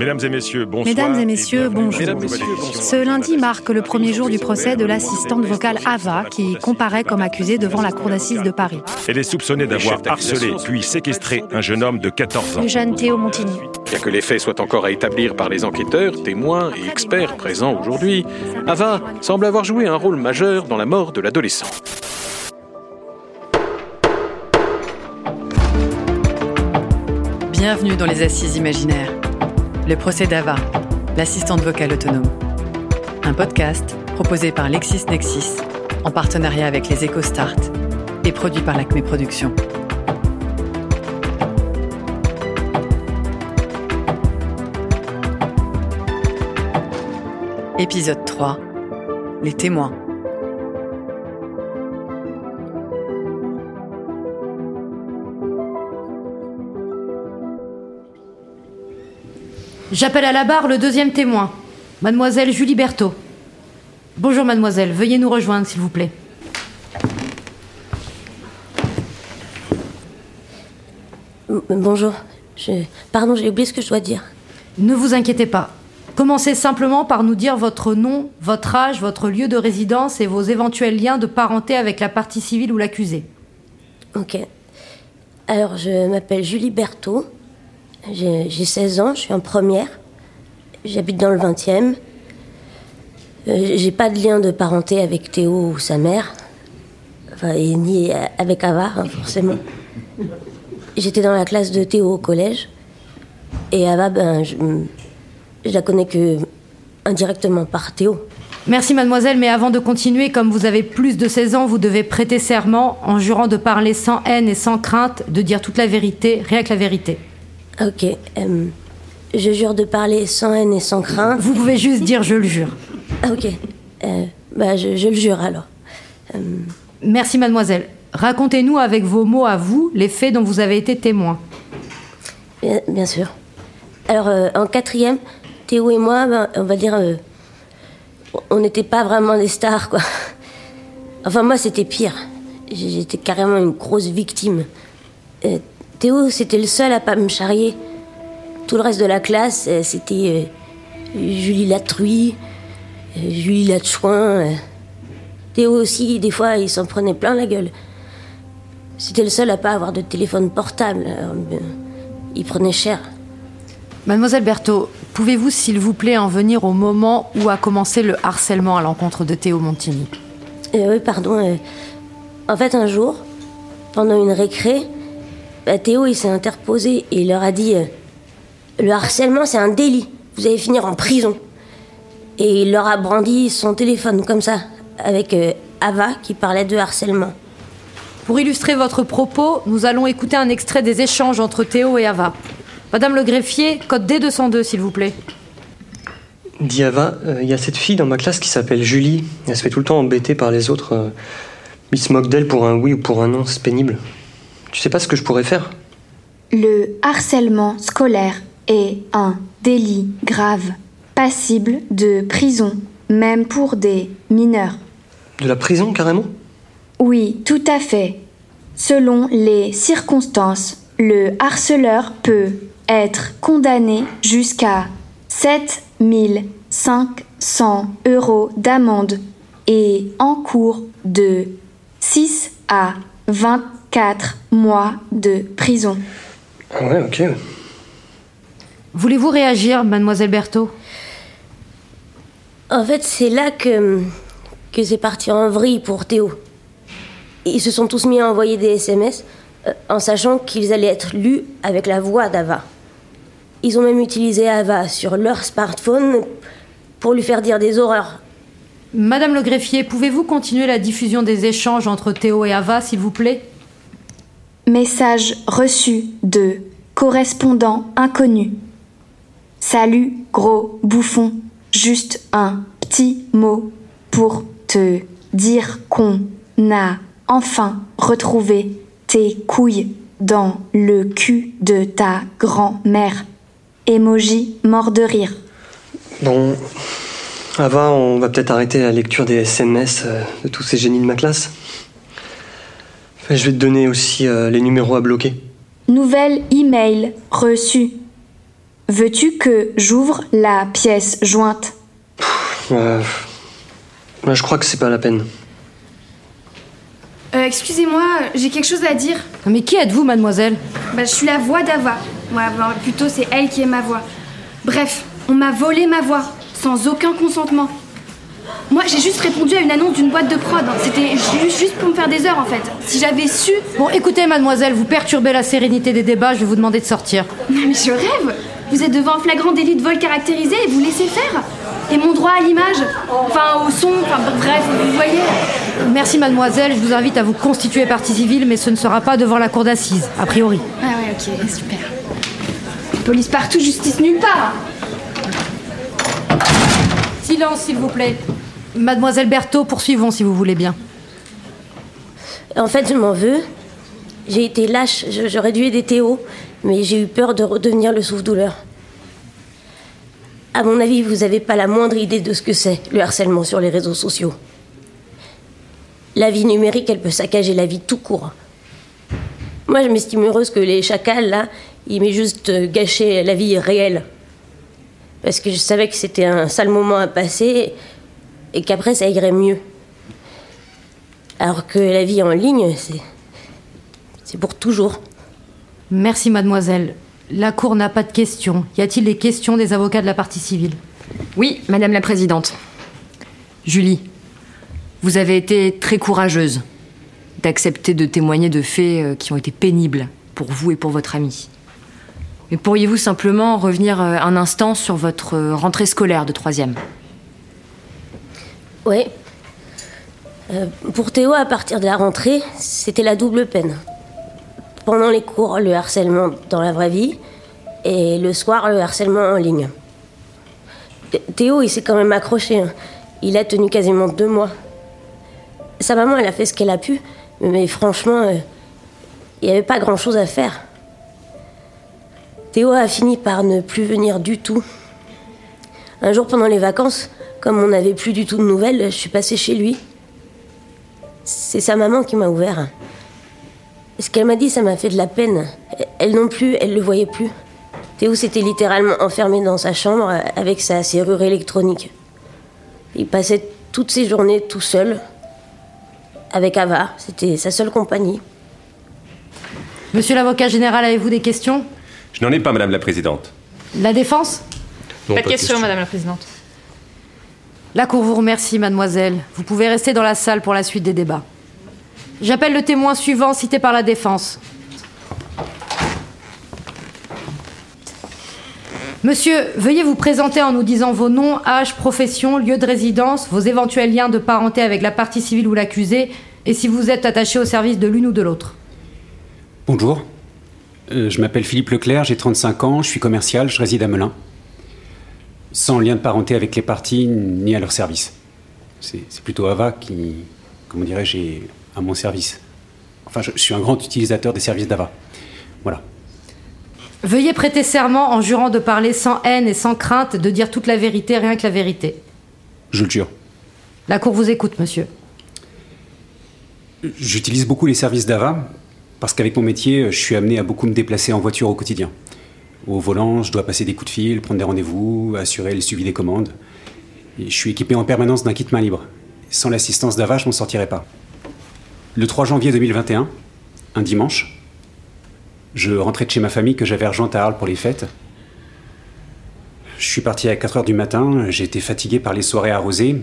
Mesdames et messieurs, bonsoir. Mesdames et messieurs, bonjour. Mesdames, messieurs, bonsoir. Ce lundi marque le premier jour du procès de l'assistante vocale Ava qui comparaît comme accusée devant la cour d'assises de Paris. Elle est soupçonnée d'avoir harcelé puis séquestré un jeune homme de 14 ans. Le jeune Théo Montigny. Bien que les faits soient encore à établir par les enquêteurs, témoins et experts présents aujourd'hui, Ava semble avoir joué un rôle majeur dans la mort de l'adolescent. Bienvenue dans les Assises imaginaires. Le procès d'Ava, l'assistante vocale autonome. Un podcast proposé par LexisNexis en partenariat avec les EcoStart et produit par l'Acme Productions. Épisode 3 Les témoins. J'appelle à la barre le deuxième témoin, mademoiselle Julie Berthaud. Bonjour mademoiselle, veuillez nous rejoindre s'il vous plaît. M- Bonjour. Je... Pardon, j'ai oublié ce que je dois dire. Ne vous inquiétez pas. Commencez simplement par nous dire votre nom, votre âge, votre lieu de résidence et vos éventuels liens de parenté avec la partie civile ou l'accusé. Ok. Alors, je m'appelle Julie Berthaud. J'ai j'ai 16 ans, je suis en première. J'habite dans le 20e. Euh, J'ai pas de lien de parenté avec Théo ou sa mère. Enfin, et ni avec Ava, hein, forcément. J'étais dans la classe de Théo au collège. Et Ava, ben, je, je la connais que indirectement par Théo. Merci mademoiselle, mais avant de continuer, comme vous avez plus de 16 ans, vous devez prêter serment en jurant de parler sans haine et sans crainte, de dire toute la vérité, rien que la vérité. Ok. euh, je jure de parler sans haine et sans crainte. Vous pouvez juste dire je le jure. Ok. Euh, bah, je, je le jure alors. Euh, Merci mademoiselle. Racontez-nous avec vos mots à vous les faits dont vous avez été témoin. bien, bien sûr. Alors, en quatrième, Théo et moi, ben, on va dire, on n'était pas vraiment des stars, quoi. Enfin, moi, c'était pire. J'étais carrément une grosse victime. Théo, c'était le seul à pas me charrier. Tout le reste de la classe, euh, c'était euh, Julie Latruy, euh, Julie Latchouin. Théo aussi, des fois, il s'en prenait plein la gueule. C'était le seul à pas avoir de téléphone portable. il prenait cher. Mademoiselle Berthaud, pouvez-vous s'il vous plaît en venir au moment où a commencé le harcèlement à l'encontre de Théo Montigny? Euh, oui, pardon. euh, en fait, un jour, pendant une récré, bah, Théo il s'est interposé et il leur a dit euh, Le harcèlement, c'est un délit. Vous allez finir en prison. Et il leur a brandi son téléphone, comme ça, avec euh, Ava qui parlait de harcèlement. Pour illustrer votre propos, nous allons écouter un extrait des échanges entre Théo et Ava. Madame le greffier, code D202 s'il vous plaît. Diava, il y a cette fille dans ma classe qui s'appelle Julie. Elle se fait tout le temps embêter par les autres. euh, ils se moquent d'elle pour un oui ou pour un non, c'est pénible. Tu sais pas ce que je pourrais faire? Le harcèlement scolaire est un délit grave, passible de prison, même pour des mineurs. De la prison carrément? Oui, tout à fait. Selon les circonstances, le harceleur peut être condamné jusqu'à 7 500 euros d'amende et en cours de 6 à 24 mois de prison. Ah ouais, ok. Voulez-vous réagir, mademoiselle Berthaud? En fait, c'est là que, que c'est parti en vrille pour Théo. Ils se sont tous mis à envoyer des SMS euh, en sachant qu'ils allaient être lus avec la voix d'Ava. Ils ont même utilisé Ava sur leur smartphone pour lui faire dire des horreurs. Madame le greffier, pouvez-vous continuer la diffusion des échanges entre Théo et Ava, s'il vous plaît? Message reçu de correspondant inconnu. Salut, gros bouffon. Juste un petit mot pour te dire qu'on a enfin retrouvé tes couilles dans le cul de ta grand-mère. Emoji mort de rire. Bon, Ava, on va peut-être arrêter la lecture des SMS euh, de tous ces génies de ma classe. Je vais te donner aussi euh, les numéros à bloquer. Nouvelle email reçu. Veux-tu que j'ouvre la pièce jointe? Euh, Je crois que c'est pas la peine. Euh, excusez-moi, j'ai quelque chose à dire. Mais qui êtes-vous, mademoiselle? Bah, je suis la voix d'Ava. Ouais, bah, plutôt, c'est elle qui est ma voix. Bref, on m'a volé ma voix, sans aucun consentement. Moi, j'ai juste répondu à une annonce d'une boîte de prod. C'était juste, pour me faire des heures, en fait. Si j'avais su... Bon, écoutez, mademoiselle, vous perturbez la sérénité des débats, je vais vous demander de sortir. Non, mais je rêve Vous êtes devant un flagrant délit de vol caractérisé et vous laissez faire Et mon droit à l'image Enfin, au son, enfin, bref, vous voyez Merci, mademoiselle, je vous invite à vous constituer partie civile, mais ce ne sera pas devant la cour d'assises, a priori. Ah ouais, ok, super. Police partout, justice nulle part Silence, s'il vous plaît. Mademoiselle Berthaud, poursuivons si vous voulez bien. En fait, je m'en veux. J'ai été lâche, j'aurais dû aider Théo, mais j'ai eu peur de redevenir le souffle-douleur. À mon avis, vous n'avez pas la moindre idée de ce que c'est, le harcèlement sur les réseaux sociaux. La vie numérique, elle peut saccager la vie tout court. Moi, je m'estime heureuse que les chacals, là, ils m'aient juste gâché la vie réelle. Parce que je savais que c'était un sale moment à passer et qu'après ça irait mieux. Alors que la vie en ligne, c'est. C'est pour toujours. Merci, mademoiselle. La Cour n'a pas de questions. Y a-t-il des questions des avocats de la partie civile? Oui, madame la présidente. Julie, vous avez été très courageuse d'accepter de témoigner de faits euh, qui ont été pénibles pour vous et pour votre ami. Mais pourriez-vous simplement revenir euh, un instant sur votre euh, rentrée scolaire de troisième? Oui. Euh, pour Théo, à partir de la rentrée, c'était la double peine. Pendant les cours, le harcèlement dans la vraie vie, et le soir, le harcèlement en ligne. Théo, il s'est quand même accroché. Hein. Il a tenu quasiment deux mois. Sa maman, elle a fait ce qu'elle a pu, mais franchement, euh, il n'y avait pas grand-chose à faire. Théo a fini par ne plus venir du tout. Un jour pendant les vacances, comme on n'avait plus du tout de nouvelles, je suis passée chez lui. C'est sa maman qui m'a ouvert. Ce qu'elle m'a dit, ça m'a fait de la peine. Elle non plus, elle le voyait plus. Théo s'était littéralement enfermé dans sa chambre avec sa serrure électronique. Il passait toutes ses journées tout seul, avec Ava. C'était sa seule compagnie. Monsieur l'avocat général, avez-vous des questions? Je n'en ai pas, Madame la Présidente. La défense? Pas, de questions, Madame la Présidente. La Cour vous remercie, mademoiselle. Vous pouvez rester dans la salle pour la suite des débats. J'appelle le témoin suivant cité par la défense. Monsieur, veuillez vous présenter en nous disant vos noms, âge, profession, lieu de résidence, vos éventuels liens de parenté avec la partie civile ou l'accusé, et si vous êtes attaché au service de l'une ou de l'autre. Bonjour. Euh, je m'appelle Philippe Leclerc, j'ai 35 ans, je suis commercial, je réside à Melun sans lien de parenté avec les partis ni à leur service. C'est plutôt Ava qui, comment dirais-je, est à mon service. Enfin, je, suis un grand utilisateur des services d'Ava. Voilà. Veuillez prêter serment en jurant de parler sans haine et sans crainte, de dire toute la vérité, rien que la vérité. Je le jure. La Cour vous écoute, monsieur. J'utilise beaucoup les services d'Ava parce qu'avec mon métier, je suis amené à beaucoup me déplacer en voiture au quotidien. Au volant, je dois passer des coups de fil, prendre des rendez-vous, assurer le suivi des commandes. je suis équipé en permanence d'un kit main libre. Sans l'assistance d'Ava, je m'en sortirais pas. Le 3 janvier 2021, un dimanche, je rentrais de chez ma famille que j'avais rejointe à Arles pour les fêtes. Je suis parti à 4 heures du matin, été fatigué par les soirées arrosées,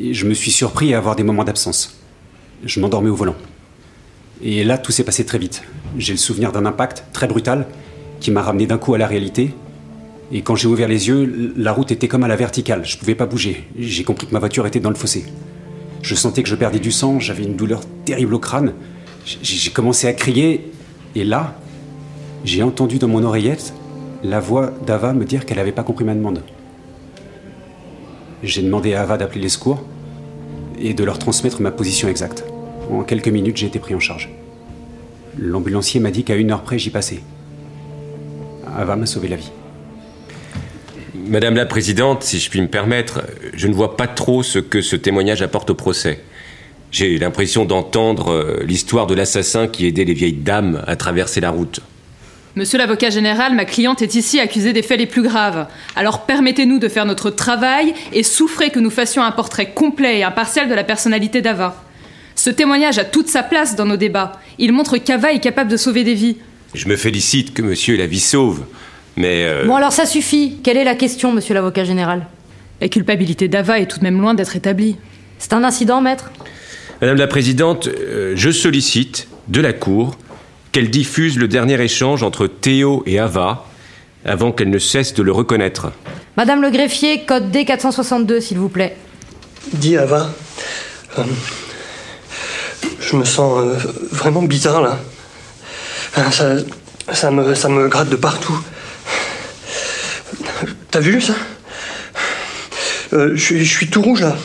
et je me suis surpris à avoir des moments d'absence. Je m'endormais au volant. Et là, tout s'est passé très vite. J'ai le souvenir d'un impact très brutal qui m'a ramené d'un coup à la réalité. Et quand j'ai ouvert les yeux, la route était comme à la verticale, je pouvais pas bouger. J'ai compris que ma voiture était dans le fossé. Je sentais que je perdais du sang, j'avais une douleur terrible au crâne. J'ai commencé à crier, et là, j'ai entendu dans mon oreillette la voix d'Ava me dire qu'elle n'avait pas compris ma demande. J'ai demandé à Ava d'appeler les secours et de leur transmettre ma position exacte. En quelques minutes, j'ai été pris en charge. L'ambulancier m'a dit qu'à une heure près, j'y passais. Ava m'a sauvé la vie. Madame la Présidente, si je puis me permettre, je ne vois pas trop ce que ce témoignage apporte au procès. J'ai l'impression d'entendre euh, l'histoire de l'assassin qui aidait les vieilles dames à traverser la route. Monsieur l'avocat général, ma cliente est ici accusée des faits les plus graves. Alors permettez-nous de faire notre travail et souffrez que nous fassions un portrait complet et impartial de la personnalité d'Ava. Ce témoignage a toute sa place dans nos débats. Il montre qu'Ava est capable de sauver des vies. Je me félicite que monsieur la vie sauve, mais... euh, Bon, alors ça suffit. Quelle est la question, monsieur l'avocat général? La culpabilité d'Ava est tout de même loin d'être établie. C'est un incident, maître? Madame la Présidente, euh, je sollicite de la Cour qu'elle diffuse le dernier échange entre Théo et Ava avant qu'elle ne cesse de le reconnaître. Madame le greffier, code D462, s'il vous plaît. Dis Ava, euh, je me sens euh, vraiment bizarre là. Enfin, ça, ça, me, ça me gratte de partout. T'as vu ça? Euh, Je suis- je suis tout rouge là.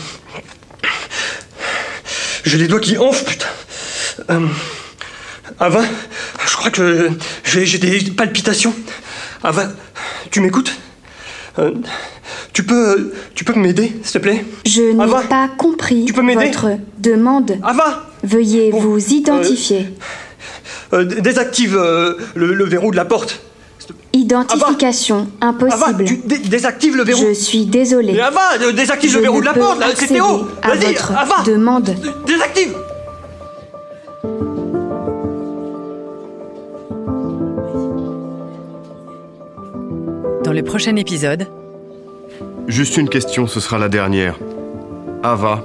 J'ai les doigts qui enflent, putain. Euh, Ava, je crois que j'ai des palpitations. Ava, tu m'écoutes? Euh, Tu peux, tu peux m'aider, s'il te plaît? Je n'ai pas compris m'aider? votre demande. Ava Veuillez vous identifier. Euh, d- désactive euh, le, le verrou de la porte. Identification impossible. Ava, tu dé- désactive le verrou. Je suis désolée. Mais Ava, euh, désactive Je le verrou de la porte, là, c'est Théo. Vas-y, Ava, demande. désactive. Dans le prochain épisode, Juste une question, ce sera la dernière. Ava,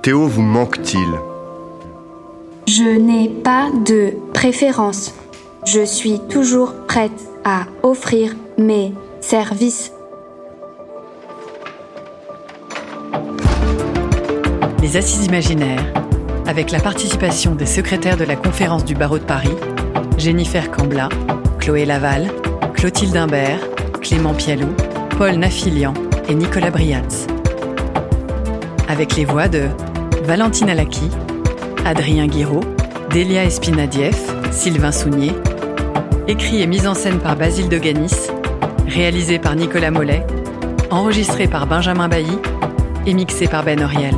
Théo vous manque-t-il? Je n'ai pas de préférence. Je suis toujours prête à offrir mes services. Les Assises imaginaires, avec la participation des secrétaires de la conférence du barreau de Paris, Jennifer Cambla, Chloé Laval, Clotilde Imbert, Clément Pialou, Paul Nafilian et Nicolas Briatz. Avec les voix de Valentine Alaki, Adrien Guiraud, Delia Espinadieff, Sylvain Sounier, écrit et mis en scène par Basile de Ganis, réalisé par Nicolas Mollet, enregistré par Benjamin Bailly et mixé par Ben Oriel.